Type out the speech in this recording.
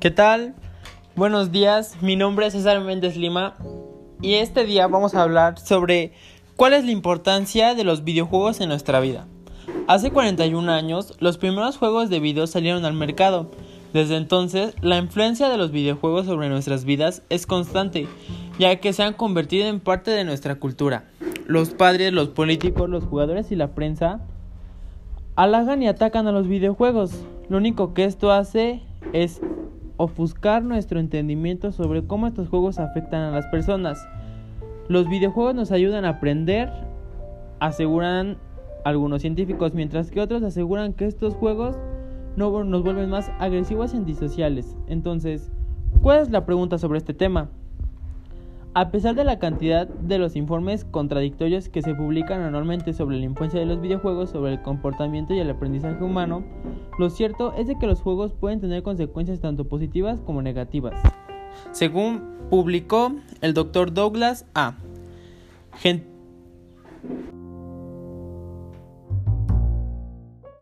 ¿Qué tal? Buenos días, mi nombre es César Méndez Lima y este día vamos a hablar sobre cuál es la importancia de los videojuegos en nuestra vida. Hace 41 años, los primeros juegos de video salieron al mercado. Desde entonces, la influencia de los videojuegos sobre nuestras vidas es constante, ya que se han convertido en parte de nuestra cultura. Los padres, los políticos, los jugadores y la prensa halagan y atacan a los videojuegos. Lo único que esto hace es ofuscar nuestro entendimiento sobre cómo estos juegos afectan a las personas. Los videojuegos nos ayudan a aprender, aseguran algunos científicos, mientras que otros aseguran que estos juegos no nos vuelven más agresivos y antisociales. Entonces, ¿cuál es la pregunta sobre este tema? A pesar de la cantidad de los informes contradictorios que se publican anualmente sobre la influencia de los videojuegos sobre el comportamiento y el aprendizaje humano, lo cierto es de que los juegos pueden tener consecuencias tanto positivas como negativas. Según publicó el Dr. Douglas A.